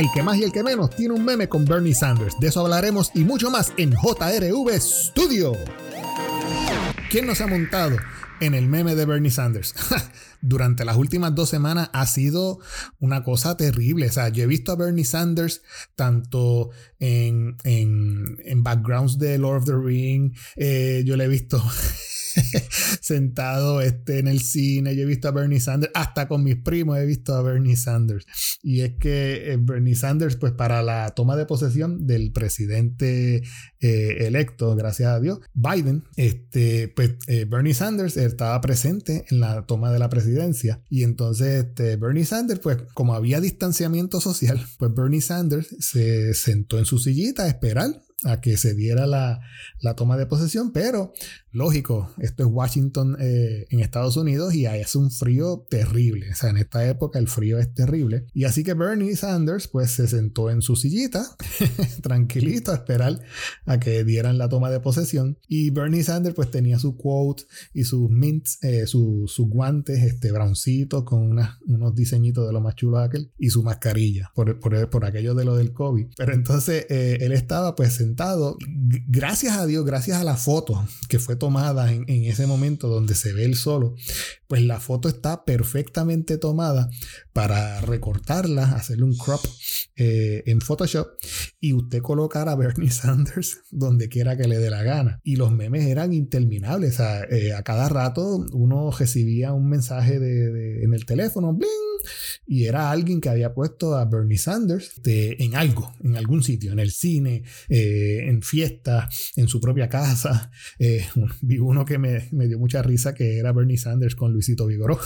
el que más y el que menos tiene un meme con Bernie Sanders. De eso hablaremos y mucho más en JRV Studio. ¿Quién nos ha montado en el meme de Bernie Sanders? Durante las últimas dos semanas ha sido una cosa terrible. O sea, yo he visto a Bernie Sanders tanto en, en, backgrounds de Lord of the Ring, eh, yo le he visto sentado este, en el cine. Yo he visto a Bernie Sanders, hasta con mis primos he visto a Bernie Sanders. Y es que eh, Bernie Sanders, pues para la toma de posesión del presidente eh, electo, gracias a Dios, Biden, este, pues eh, Bernie Sanders estaba presente en la toma de la presidencia. Y entonces este, Bernie Sanders, pues como había distanciamiento social, pues Bernie Sanders se sentó en su sillita a esperar a que se diera la, toma de posesión, pero lógico, esto es Washington eh, en Estados Unidos y ahí hace un frío terrible, o sea, en esta época el frío es terrible. Y así que Bernie Sanders pues se sentó en su sillita, tranquilito, a esperar a que dieran la toma de posesión. Y Bernie Sanders pues tenía su quote y sus mints, eh, sus guantes, este broncito con unos diseñitos de lo más chulo aquel y su mascarilla por, por, aquello de lo del COVID. Pero entonces eh, él estaba pues gracias a Dios, gracias a la foto que fue tomada en, ese momento donde se ve el solo, pues la foto está perfectamente tomada para recortarla, hacerle un crop eh, en Photoshop y usted colocar a Bernie Sanders donde quiera que le dé la gana. Y los memes eran interminables, eh, a cada rato uno recibía un mensaje de, en el teléfono, bling, y era alguien que había puesto a Bernie Sanders en algo, en algún sitio, en el cine, eh, en fiestas, en su propia casa. Eh, vi uno que me, dio mucha risa que era Bernie Sanders con Luisito Vigoró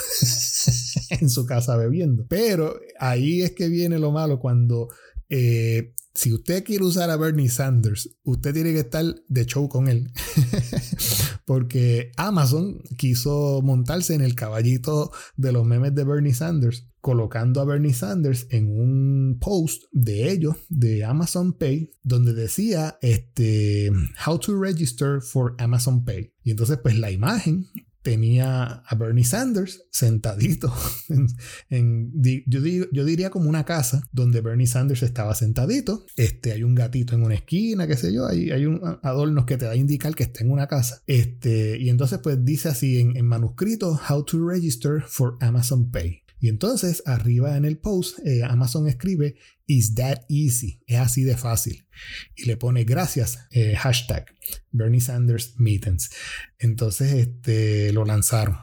en su casa bebiendo. Pero ahí es que viene lo malo cuando eh, si usted quiere usar a Bernie Sanders, usted tiene que estar de show con él. Porque Amazon quiso montarse en el caballito de los memes de Bernie Sanders, colocando a Bernie Sanders en un post de ellos, de Amazon Pay, donde decía este, How to register for Amazon Pay. Y entonces, pues la imagen tenía a Bernie Sanders sentadito en, yo, yo, diría como una casa donde Bernie Sanders estaba sentadito. Este, hay un gatito en una esquina, qué sé yo, hay, hay un adornos que te da a indicar que está en una casa. Este, y entonces pues dice así en, en manuscrito, How to register for Amazon Pay. Y entonces arriba en el post eh, Amazon escribe Is that easy? Es así de fácil. Y le pone gracias, eh, hashtag Bernie Sanders Meetings. Entonces este, lo lanzaron.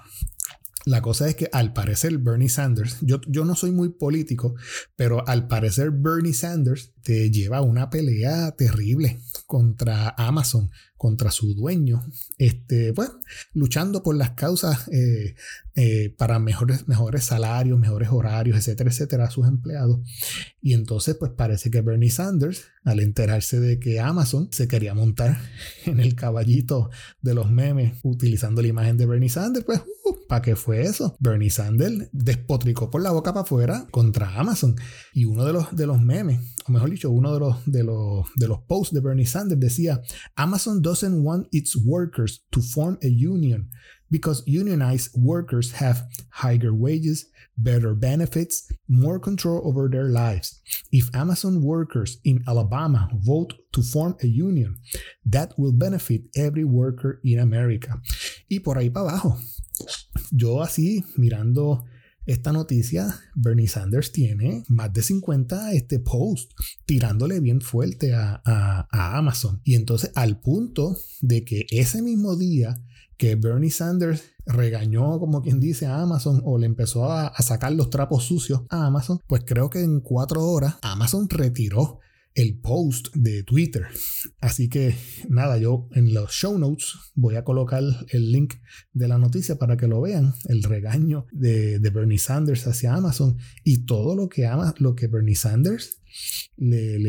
La cosa es que al parecer Bernie Sanders, yo, yo no soy muy político, pero al parecer Bernie Sanders te lleva una pelea terrible contra Amazon, contra su dueño, este, pues, luchando por las causas eh, eh, para mejores, mejores salarios, mejores horarios, etcétera, etcétera, a sus empleados. Y entonces, pues parece que Bernie Sanders, al enterarse de que Amazon se quería montar en el caballito de los memes utilizando la imagen de Bernie Sanders, pues, uh, ¿para qué fue eso? Bernie Sanders despotricó por la boca para afuera contra Amazon. Y uno de los, de los memes, mejor dicho, uno de los, de los, de los posts de Bernie Sanders decía, Amazon doesn't want its workers to form a union because unionized workers have higher wages, better benefits, more control over their lives. If Amazon workers in Alabama vote to form a union, that will benefit every worker in America. Y por ahí para abajo. Yo así mirando esta noticia, Bernie Sanders tiene más de 50 este, posts tirándole bien fuerte a, Amazon. Y entonces al punto de que ese mismo día que Bernie Sanders regañó, como quien dice, a Amazon o le empezó a, a, sacar los trapos sucios a Amazon, pues creo que en cuatro horas Amazon retiró el post de Twitter. Así que nada, yo en los show notes voy a colocar el link de la noticia para que lo vean, el regaño de, Bernie Sanders hacia Amazon y todo lo que ama, lo que Bernie Sanders le,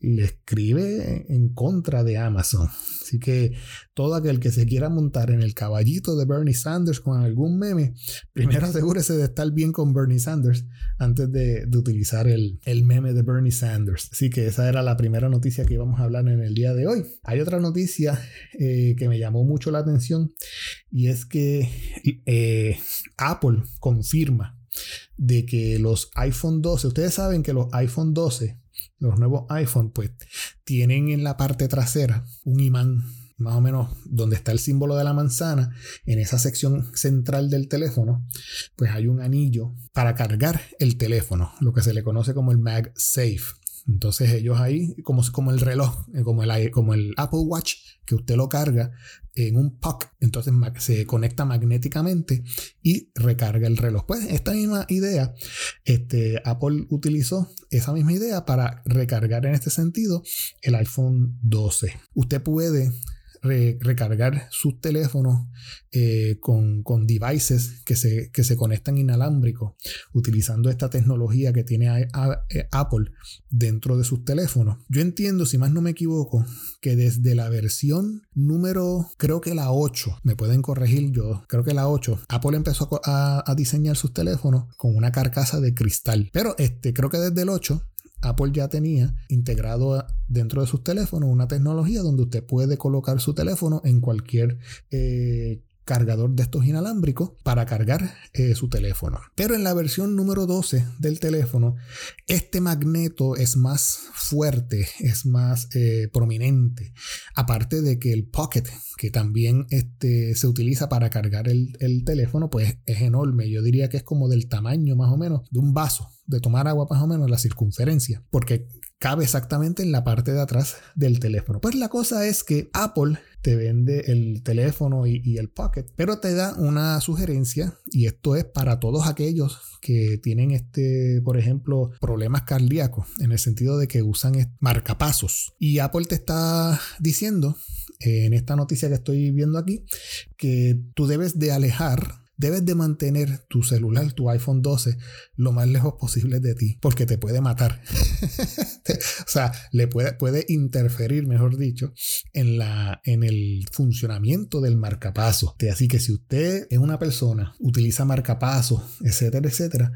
le, escribe en contra de Amazon. Así que todo aquel que se quiera montar en el caballito de Bernie Sanders con algún meme, primero asegúrese de estar bien con Bernie Sanders antes de, utilizar el, meme de Bernie Sanders. Así que esa era la primera noticia que íbamos a hablar en el día de hoy. Hay otra noticia eh, que me llamó mucho la atención y es que eh, Apple confirma de que los iPhone 12, ustedes saben que los iPhone 12, los nuevos iPhone, pues tienen en la parte trasera un imán más o menos donde está el símbolo de la manzana, en esa sección central del teléfono, pues hay un anillo para cargar el teléfono, lo que se le conoce como el MagSafe. Entonces ellos ahí, como, como el reloj, eh, como el, como el Apple Watch, que usted lo carga en un puck, entonces se conecta magnéticamente y recarga el reloj. Pues esta misma idea, este, Apple utilizó esa misma idea para recargar en este sentido el iPhone 12. Usted puede recargar sus teléfonos eh, con, devices que se, que se conectan inalámbricos utilizando esta tecnología que tiene eh, Apple dentro de sus teléfonos. Yo entiendo, si más no me equivoco, que desde la versión número, creo que la 8, me pueden corregir yo, creo que la 8, Apple empezó a, a diseñar sus teléfonos con una carcasa de cristal. Pero este, creo que desde el 8 Apple ya tenía integrado dentro de sus teléfonos una tecnología donde usted puede colocar su teléfono en cualquier eh, cargador de estos inalámbricos para cargar eh, su teléfono. Pero en la versión número 12 del teléfono, este magneto es más fuerte, es más eh, prominente. Aparte de que el Pocket, que también este, se utiliza para cargar el, el teléfono, pues es enorme. Yo diría que es como del tamaño más o menos de un vaso de tomar agua más o menos la circunferencia, porque cabe exactamente en la parte de atrás del teléfono. Pues la cosa es que Apple te vende el teléfono y, el pocket, pero te da una sugerencia y esto es para todos aquellos que tienen este, por ejemplo, problemas cardíacos en el sentido de que usan marcapasos y Apple te está diciendo en esta noticia que estoy viendo aquí que tú debes de alejar debes de mantener tu celular, tu iPhone 12, lo más lejos posible de ti, porque te puede matar. o sea, le puede, puede interferir, mejor dicho, en, la, en el funcionamiento del marcapaso. Así que si usted es una persona, utiliza marcapasos, etcétera, etcétera,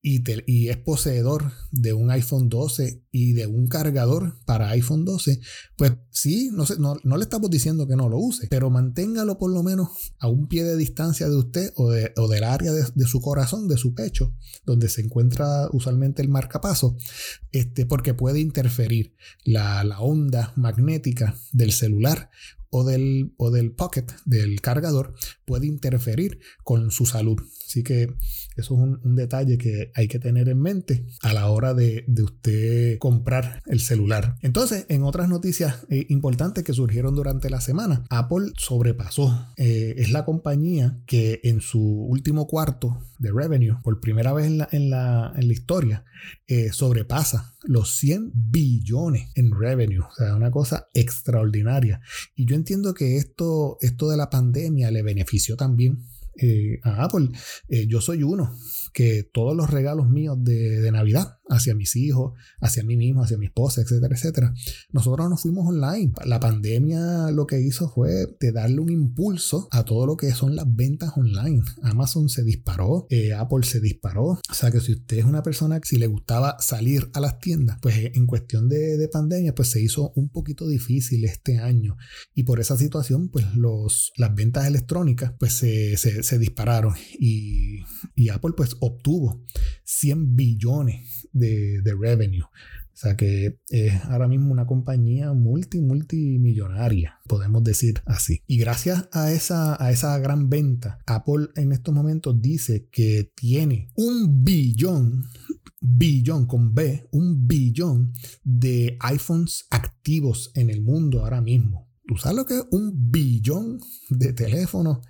y, es poseedor de un iPhone 12 y de un cargador para iPhone 12, pues sí, no, sé, no, le estamos diciendo que no lo use, pero manténgalo por lo menos a un pie de distancia de usted o, del área de, su corazón, de su pecho, donde se encuentra usualmente el marcapaso, este, porque puede interferir la, la onda magnética del celular o del, o del pocket, del cargador, puede interferir con su salud. Así que eso es un, detalle que hay que tener en mente a la hora de, usted comprar el celular. Entonces, en otras noticias eh, importantes que surgieron durante la semana, Apple sobrepasó. Eh, es la compañía que en su último cuarto de revenue, por primera vez en la, en la, en la historia, eh, sobrepasa los 100 billones en revenue. O sea, una cosa extraordinaria. Y yo entiendo que esto, esto de la pandemia le benefició también eh, a Apple. Eh, yo soy uno que todos los regalos míos de, Navidad hacia mis hijos, hacia mí mismo, hacia mi esposa, etcétera, etcétera, nosotros nos fuimos online. La pandemia lo que hizo fue darle un impulso a todo lo que son las ventas online. Amazon se disparó, eh, Apple se disparó. O sea que si usted es una persona que si le gustaba salir a las tiendas, pues en cuestión de, pandemia, pues se hizo un poquito difícil este año. Y por esa situación, pues las ventas electrónicas, pues se, se, dispararon. Y, y Apple, pues obtuvo 100 billones de, revenue. O sea que es ahora mismo una compañía multi, multimillonaria, podemos decir así. Y gracias a esa, a esa gran venta, Apple en estos momentos dice que tiene un billón, billón con B, un billón de iPhones activos en el mundo ahora mismo. ¿Tú sabes lo que es un billón de teléfonos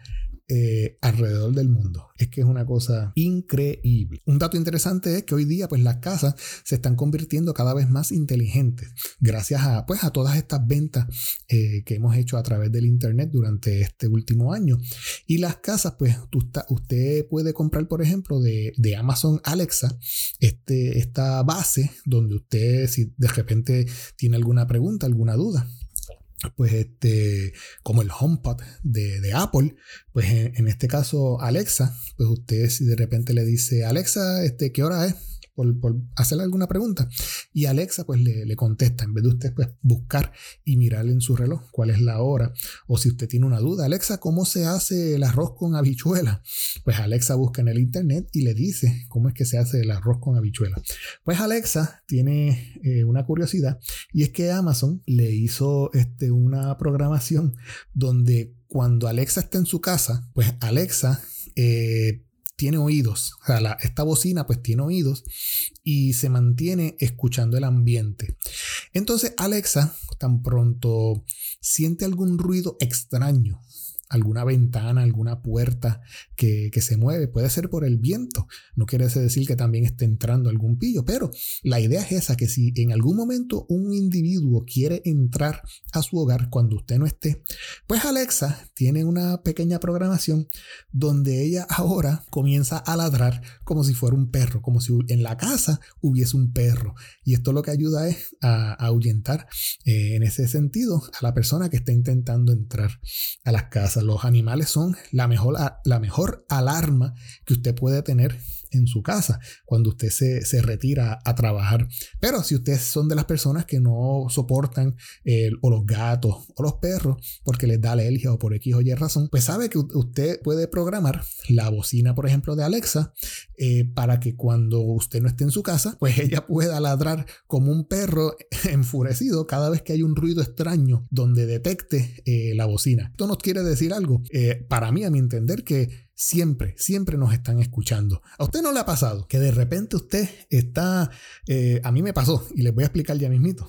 eh, alrededor del mundo. Es que es una cosa increíble. Un dato interesante es que hoy día pues las casas se están convirtiendo cada vez más inteligentes gracias a pues a todas estas ventas eh, que hemos hecho a través del internet durante este último año. Y las casas pues usted puede comprar por ejemplo de, de Amazon Alexa este, esta base donde usted si de repente tiene alguna pregunta, alguna duda pues este, como el HomePod de, de Apple, pues en, este caso Alexa, pues usted si de repente le dice, Alexa, este, ¿qué hora es? Por, hacerle alguna pregunta. Y Alexa pues le, le, contesta, en vez de usted pues buscar y mirar en su reloj cuál es la hora, o si usted tiene una duda, Alexa, ¿cómo se hace el arroz con habichuela? Pues Alexa busca en el internet y le dice cómo es que se hace el arroz con habichuela. Pues Alexa tiene eh, una curiosidad y es que Amazon le hizo este, una programación donde cuando Alexa está en su casa, pues Alexa eh, tiene oídos. O sea, esta bocina pues tiene oídos y se mantiene escuchando el ambiente. Entonces Alexa tan pronto siente algún ruido extraño alguna ventana, alguna puerta que, se mueve. Puede ser por el viento. No quiere decir que también esté entrando algún pillo, pero la idea es esa, que si en algún momento un individuo quiere entrar a su hogar cuando usted no esté, pues Alexa tiene una pequeña programación donde ella ahora comienza a ladrar como si fuera un perro, como si en la casa hubiese un perro. Y esto lo que ayuda es a, ahuyentar eh, en ese sentido a la persona que está intentando entrar a las casas los animales son la mejor, la mejor alarma que usted puede tener en su casa cuando usted se, retira a trabajar. Pero si ustedes son de las personas que no soportan o los gatos o los perros porque les da alergia o por X o Y razón, pues sabe que usted puede programar la bocina, por ejemplo, de Alexa eh, para que cuando usted no esté en su casa, pues ella pueda ladrar como un perro enfurecido cada vez que hay un ruido extraño donde detecte eh, la bocina. Esto nos quiere decir algo, eh, para mí, a mi entender, que siempre, siempre nos están escuchando. ¿A usted no le ha pasado que de repente usted está, eh, a mí me pasó y les voy a explicar ya mismito.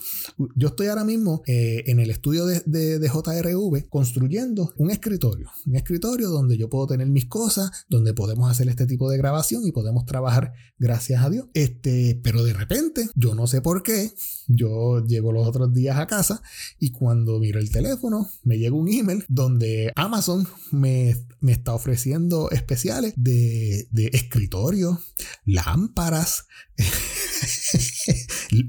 Yo estoy ahora mismo eh, en el estudio de, de, JRV construyendo un escritorio, un escritorio donde yo puedo tener mis cosas, donde podemos hacer este tipo de grabación y podemos trabajar, gracias a Dios. Este, pero de repente, yo no sé por qué, yo llego los otros días a casa y cuando miro el teléfono me llega un email donde Amazon me, me está ofreciendo especiales de, escritorio, lámparas.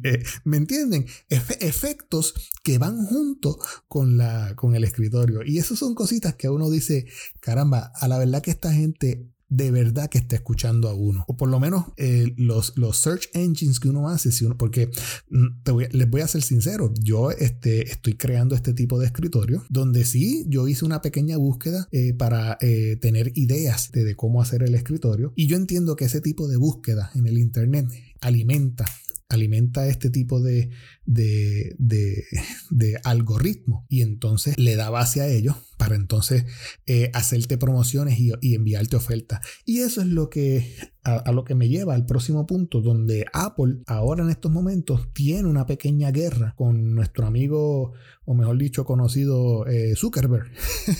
Eh, ¿Me entienden? efectos que van junto con, la, con el escritorio. Y eso son cositas que uno dice, caramba, a la verdad que esta gente de verdad que está escuchando a uno. O por lo menos eh, los, los search engines que uno hace, si uno, porque mm, les voy a ser sincero, yo este, estoy creando este tipo de escritorio donde sí, yo hice una pequeña búsqueda eh, para eh, tener ideas de, de cómo hacer el escritorio y yo entiendo que ese tipo de búsqueda en el Internet alimenta alimenta este tipo de, de, de, de algoritmo. Y entonces le da base a ellos para entonces eh, hacerte promociones y, y, enviarte ofertas. Y eso es lo que a, lo que me lleva al próximo punto, donde Apple ahora en estos momentos tiene una pequeña guerra con nuestro amigo, o mejor dicho, conocido eh, Zuckerberg,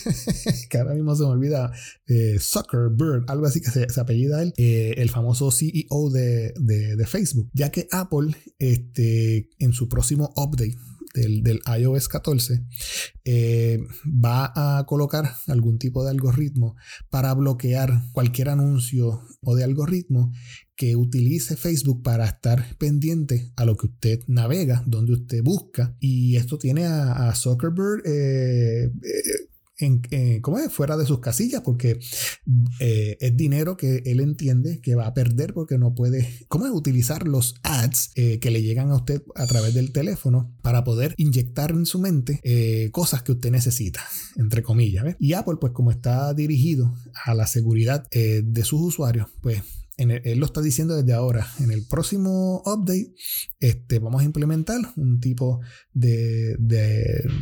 que ahora mismo se me olvida, eh, Zuckerberg, algo así que se, apellida él, el famoso CEO de, de, de, Facebook, ya que Apple este, en su próximo update del, iOS 14 eh, va a colocar algún tipo de algoritmo para bloquear cualquier anuncio o de algoritmo que utilice Facebook para estar pendiente a lo que usted navega, donde usted busca. Y esto tiene a, Zuckerberg eh, eh, en, eh, ¿cómo es? fuera de sus casillas porque eh, es dinero que él entiende que va a perder porque no puede, ¿cómo es? Utilizar los ads eh, que le llegan a usted a través del teléfono para poder inyectar en su mente cosas que usted necesita, entre comillas. Y Apple, pues como está dirigido a la seguridad de sus usuarios, pues él lo está diciendo desde ahora. En el próximo update este, vamos a implementar un tipo de,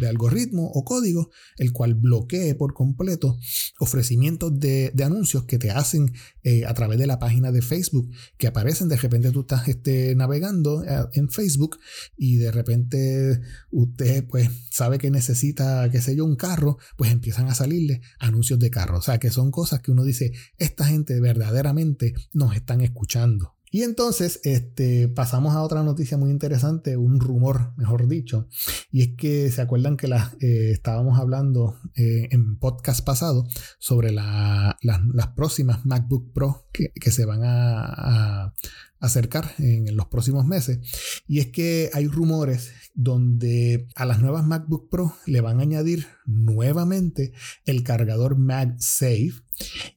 algoritmo o código el cual bloquee por completo ofrecimientos de, anuncios que te hacen eh, a través de la página de Facebook que aparecen de repente tú estás este, navegando eh, en Facebook y de repente usted pues sabe que necesita qué sé yo un carro pues empiezan a salirle anuncios de carro o sea que son cosas que uno dice esta gente verdaderamente están escuchando. Y entonces este, pasamos a otra noticia muy interesante, un rumor, mejor dicho, y es que se acuerdan que eh, estábamos hablando eh, en podcast pasado sobre las próximas MacBook Pro que, se van a, acercar en los próximos meses. Y es que hay rumores donde a las nuevas MacBook Pro le van a añadir nuevamente el cargador MagSafe.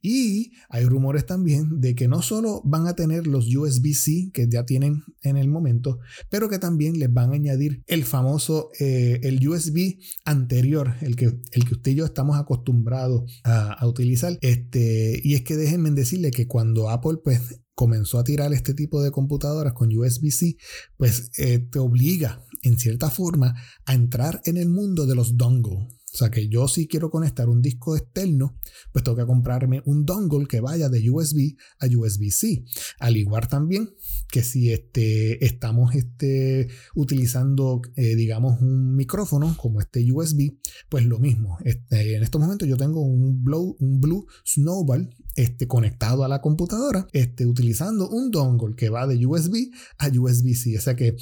Y hay rumores también de que no solo van a tener los USB-C que ya tienen en el momento, pero que también les van a añadir el famoso, eh, el USB anterior, el que, el que usted y yo estamos acostumbrados a, utilizar. Este, y es que déjenme decirle que cuando Apple pues comenzó a tirar este tipo de computadoras con USB-C, pues eh, te obliga en cierta forma a entrar en el mundo de los dongles. O sea que yo si quiero conectar un disco externo, pues tengo que comprarme un dongle que vaya de USB a USB-C. Al igual también que si este, estamos este, utilizando, eh, digamos, un micrófono como este USB, pues lo mismo. Este, en estos momentos yo tengo un Blue, un Blue Snowball este, conectado a la computadora, este, utilizando un dongle que va de USB a USB-C. O sea que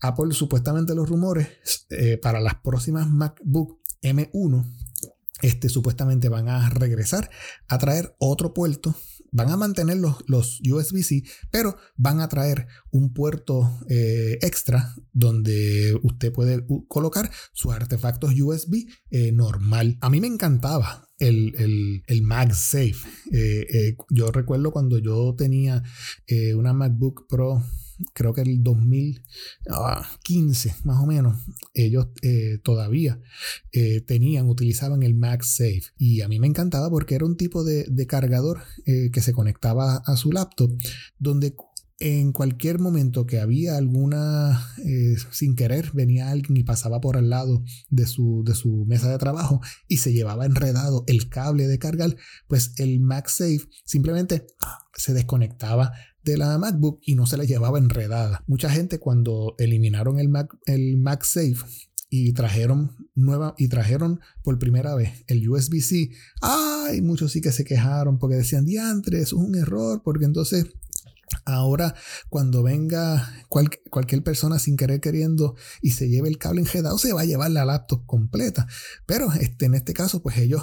Apple supuestamente los rumores eh, para las próximas MacBook M1 este, supuestamente van a regresar a traer otro puerto. Van a mantener los, los USB-C, pero van a traer un puerto eh, extra donde usted puede colocar sus artefactos USB eh, normal. A mí me encantaba el, el, el MagSafe. Eh, yo recuerdo cuando yo tenía una MacBook Pro creo que el 2015 más o menos, ellos eh, todavía eh, tenían, utilizaban el MagSafe. Y a mí me encantaba porque era un tipo de, cargador eh, que se conectaba a su laptop donde en cualquier momento que había alguna, sin querer, venía alguien y pasaba por al lado de su, de su mesa de trabajo y se llevaba enredado el cable de cargar, pues el MagSafe simplemente se desconectaba de la MacBook y no se la llevaba enredada. Mucha gente cuando eliminaron el, Mac, el y trajeron nueva y trajeron por primera vez el USB-C. Ay, muchos sí que se quejaron porque decían, diantre, es un error, porque entonces Ahora, cuando venga cualquier persona sin querer queriendo y se lleve el cable enredado, se va a llevar la laptop completa. Pero este, en este caso, pues ellos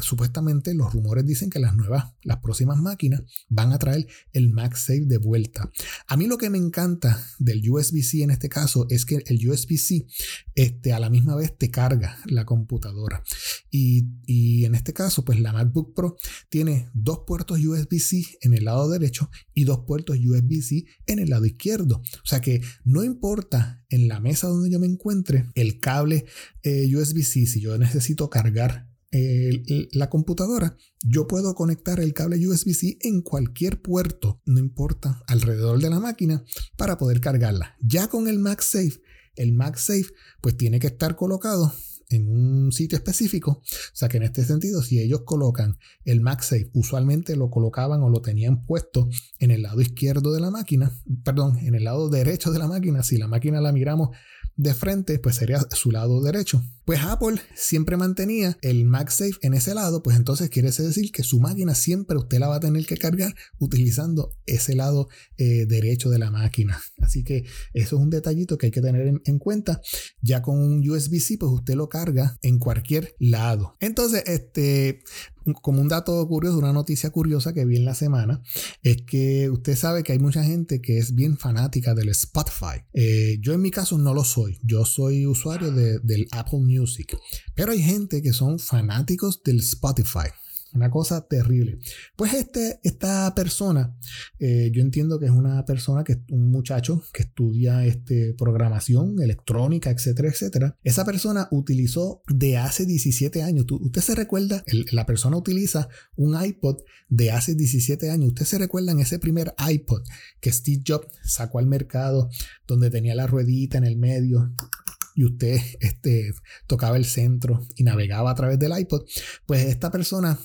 supuestamente los rumores dicen que las nuevas, las próximas máquinas van a traer el MagSafe de vuelta. A mí lo que me encanta del USB-C en este caso es que el USB-C este, a la misma vez te carga la computadora. Y, y en este caso, pues la MacBook Pro tiene dos puertos USB-C en el lado derecho y dos puertos USB-C en el lado izquierdo. O sea que no importa en la mesa donde yo me encuentre el cable eh, USB-C, si yo necesito cargar la computadora, yo puedo conectar el cable USB-C en cualquier puerto, no importa, alrededor de la máquina, para poder cargarla. Ya con el MagSafe, el MagSafe pues tiene que estar colocado en un sitio específico. O sea que en este sentido, si ellos colocan el MagSafe, usualmente lo colocaban o lo tenían puesto en el lado izquierdo de la máquina, perdón, en el lado derecho de la máquina. Si la máquina la miramos de frente, pues sería su lado derecho. Pues Apple siempre mantenía el MagSafe en ese lado, pues entonces quiere decir que su máquina siempre usted la va a tener que cargar utilizando ese lado eh, derecho de la máquina. Así que eso es un detallito que hay que tener en, en cuenta. Ya con un USB-C, pues usted lo carga en cualquier lado. Entonces, este, como un dato curioso, una noticia curiosa que vi en la semana, es que usted sabe que hay mucha gente que es bien fanática del Spotify. Eh, yo en mi caso no lo soy, yo soy usuario del Apple Music, pero hay gente que son fanáticos del Spotify. Una cosa terrible. Pues este, esta persona, eh, yo entiendo que es una persona, que un muchacho que estudia este, programación electrónica, etcétera, etcétera. Esa persona utilizó de hace 17 años. ¿Usted se recuerda? la persona utiliza un iPod de hace 17 años. ¿Usted se recuerda en ese primer iPod que Steve Jobs sacó al mercado donde tenía la ruedita en el medio? Y usted este, tocaba el centro y navegaba a través del iPod, pues esta persona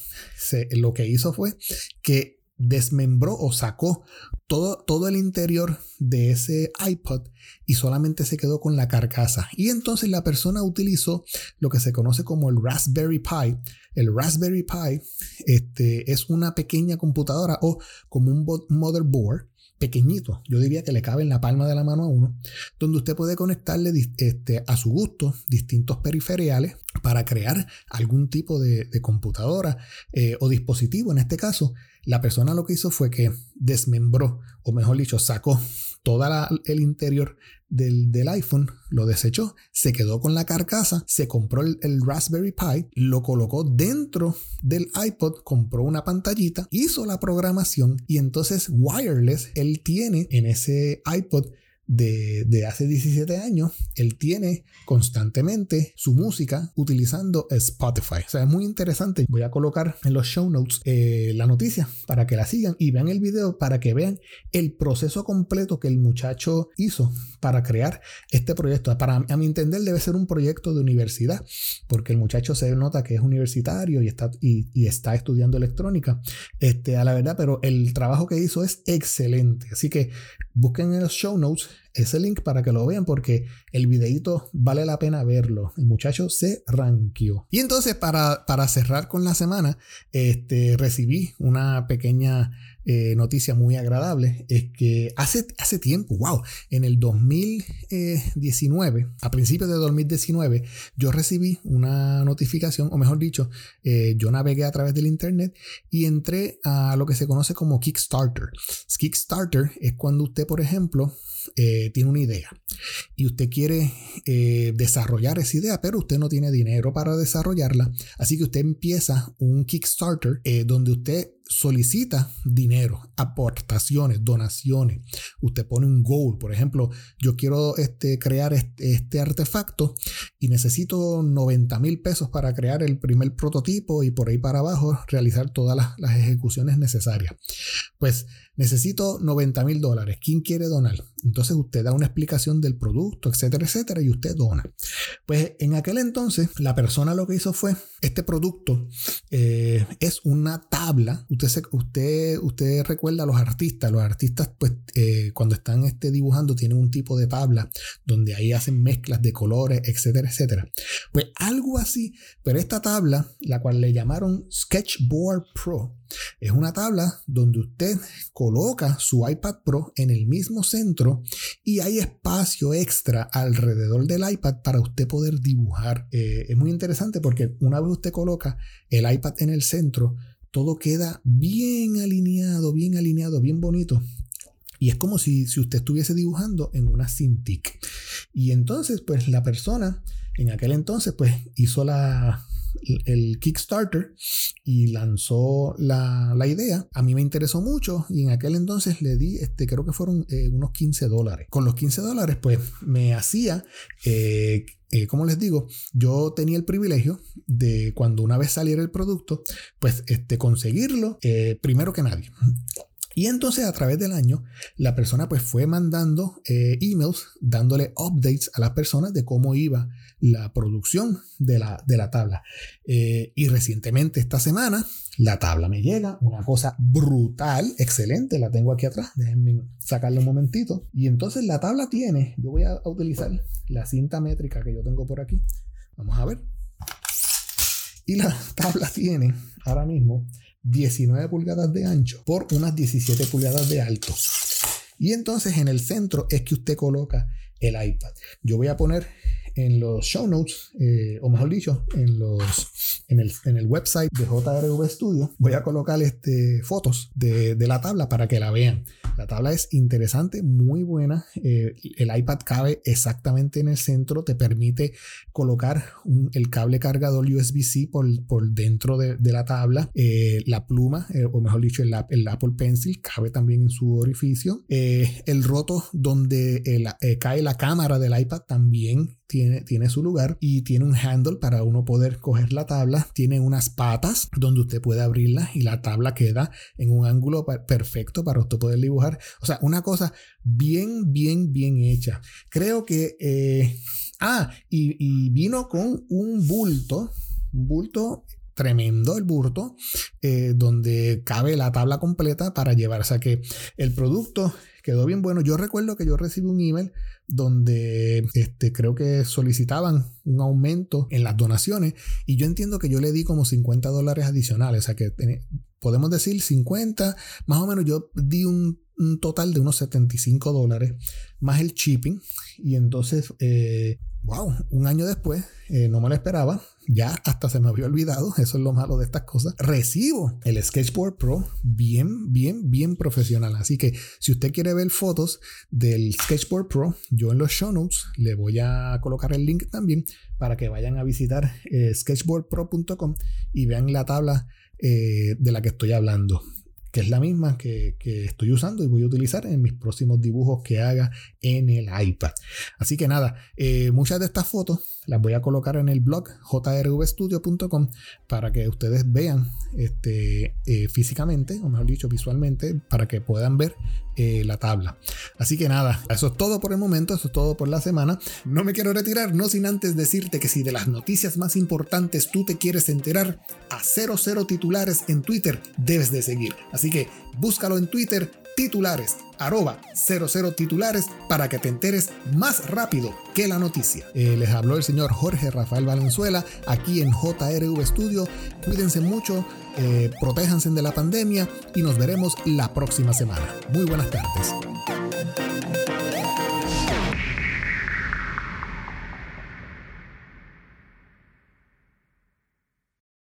lo que hizo fue que desmembró o sacó todo, todo el interior de ese iPod y solamente se quedó con la carcasa. Y entonces la persona utilizó lo que se conoce como el Raspberry Pi. El Raspberry Pi este, es una pequeña computadora o como un motherboard pequeñito, yo diría que le cabe en la palma de la mano a uno, donde usted puede conectarle este, a su gusto distintos periferiales para crear algún tipo de, computadora eh, o dispositivo. En este caso, la persona lo que hizo fue que desmembró, o mejor dicho, sacó todo el interior del, iPhone, lo desechó, se quedó con la carcasa, se compró el, Raspberry Pi, lo colocó dentro del iPod, compró una pantallita, hizo la programación y entonces wireless, él tiene en ese iPod de, hace 17 años, él tiene constantemente su música utilizando Spotify. O sea, es muy interesante. Voy a colocar en los show notes eh, la noticia para que la sigan y vean el video para que vean el proceso completo que el muchacho hizo para crear este proyecto. Para a mi entender debe ser un proyecto de universidad porque el muchacho se nota que es universitario y está, y, está estudiando electrónica. Este, a la verdad, pero el trabajo que hizo es excelente. Así que busquen en los show notes ese link para que lo vean porque el videito vale la pena verlo. El muchacho se ranqueó. Y entonces para, para cerrar con la semana, este, recibí una pequeña eh, noticia muy agradable es que hace, hace tiempo, wow, en el 2019, a principios de 2019, yo recibí una notificación, o mejor dicho, eh, yo navegué a través del internet y entré a lo que se conoce como Kickstarter. Kickstarter es cuando usted, por ejemplo, eh, tiene una idea y usted quiere desarrollar esa idea, pero usted no tiene dinero para desarrollarla, así que usted empieza un Kickstarter donde usted solicita dinero, aportaciones, donaciones. Usted pone un goal, por ejemplo, yo quiero este, crear este, artefacto y necesito 90 mil pesos para crear el primer prototipo y por ahí para abajo realizar todas las, las ejecuciones necesarias. Pues necesito 90 mil dólares. ¿Quién quiere donar? Entonces usted da una explicación del producto, etcétera, etcétera, y usted dona. Pues en aquel entonces la persona lo que hizo fue, este producto eh, es una tabla. Usted, usted, usted recuerda a los artistas. Los artistas, pues, eh, cuando están este, dibujando, tienen un tipo de tabla donde ahí hacen mezclas de colores, etcétera, etcétera. Pues algo así, pero esta tabla, la cual le llamaron Sketchboard Pro, es una tabla donde usted coloca su iPad Pro en el mismo centro y hay espacio extra alrededor del iPad para usted poder dibujar. Eh, es muy interesante porque una vez usted coloca el iPad en el centro, todo queda bien alineado, bien alineado, bien bonito. Y es como si, si usted estuviese dibujando en una Cintiq. Y entonces, pues la persona en aquel entonces, pues hizo la, el Kickstarter y lanzó la, idea. A mí me interesó mucho y en aquel entonces le di, este, creo que fueron eh, unos 15 dólares. Con los 15 dólares, pues me hacía... Eh, eh, como les digo, yo tenía el privilegio de cuando una vez saliera el producto, pues este, conseguirlo primero que nadie. Y entonces a través del año, la persona pues fue mandando eh, emails dándole updates a las personas de cómo iba la producción de la, de la tabla. Eh, y recientemente esta semana, la tabla me llega, una cosa brutal, excelente, la tengo aquí atrás, déjenme sacarle un momentito. Y entonces la tabla tiene, yo voy a utilizar la cinta métrica que yo tengo por aquí. Vamos a ver. Y la tabla tiene ahora mismo 19 pulgadas de ancho por unas 17 pulgadas de alto. Y entonces en el centro es que usted coloca el iPad. Yo voy a poner en los show notes, eh, o mejor dicho, en, los, en, el, en el website de JRV Studio, voy a colocar este, fotos de, de la tabla para que la vean. La tabla es interesante, muy buena. Eh, el iPad cabe exactamente en el centro, te permite colocar el cable cargador USB-C por, por, dentro de, la tabla. Eh, la pluma, eh, o mejor dicho, el, Apple Pencil cabe también en su orificio. el roto donde cae la cámara del iPad también tiene, tiene, su lugar y tiene un handle para uno poder coger la tabla. Tiene unas patas donde usted puede abrirla y la tabla queda en un ángulo perfecto para usted poder dibujar o sea, una cosa bien, bien, bien hecha. Creo que... Eh, ah, y, vino con un bulto, un bulto tremendo el bulto, eh, donde cabe la tabla completa para llevarse a que el producto quedó bien bueno. Yo recuerdo que yo recibí un email donde este, creo que solicitaban un aumento en las donaciones y yo entiendo que yo le di como 50 dólares adicionales, o sea que podemos decir 50, más o menos yo di un un total de unos 75 dólares más el shipping. Y entonces, eh, wow, un año después, eh, no me lo esperaba, ya hasta se me había olvidado, eso es lo malo de estas cosas, recibo el Sketchboard Pro bien, bien, bien profesional. Así que si usted quiere ver fotos del Sketchboard Pro, yo en los show notes le voy a colocar el link también para que vayan a visitar eh, sketchboardpro.com y vean la tabla de la que estoy hablando que es la misma que, estoy usando y voy a utilizar en mis próximos dibujos que haga en el iPad. Así que nada, eh, muchas de estas fotos las voy a colocar en el blog jrvstudio.com para que ustedes vean este, eh, físicamente, o mejor dicho, visualmente, para que puedan ver eh, la tabla. Así que nada, eso es todo por el momento, eso es todo por la semana. No me quiero retirar, no sin antes decirte que si de las noticias más importantes tú te quieres enterar, a 00 titulares en Twitter debes de seguir. Así que búscalo en Twitter titulares, arroba 00 titulares para que te enteres más rápido que la noticia. Eh, les habló el señor Jorge Rafael Valenzuela aquí en JRV Studio. Cuídense mucho, eh, protéjanse de la pandemia y nos veremos la próxima semana. Muy buenas tardes.